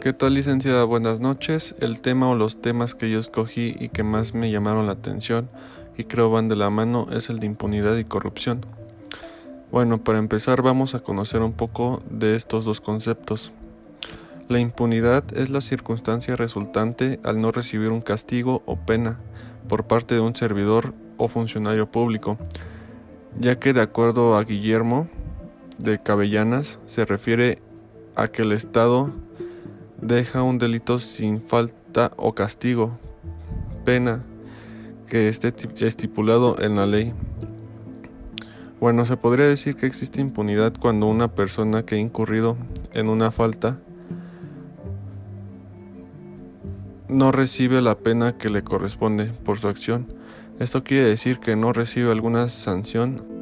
¿Qué tal licenciada? Buenas noches. El tema o los temas que yo escogí y que más me llamaron la atención y creo van de la mano es el de impunidad y corrupción. Bueno, para empezar vamos a conocer un poco de estos dos conceptos. La impunidad es la circunstancia resultante al no recibir un castigo o pena por parte de un servidor o funcionario público, ya que de acuerdo a Guillermo de Cabellanas se refiere a que el Estado deja un delito sin falta o castigo, pena que esté estipulado en la ley. Bueno, se podría decir que existe impunidad cuando una persona que ha incurrido en una falta no recibe la pena que le corresponde por su acción. Esto quiere decir que no recibe alguna sanción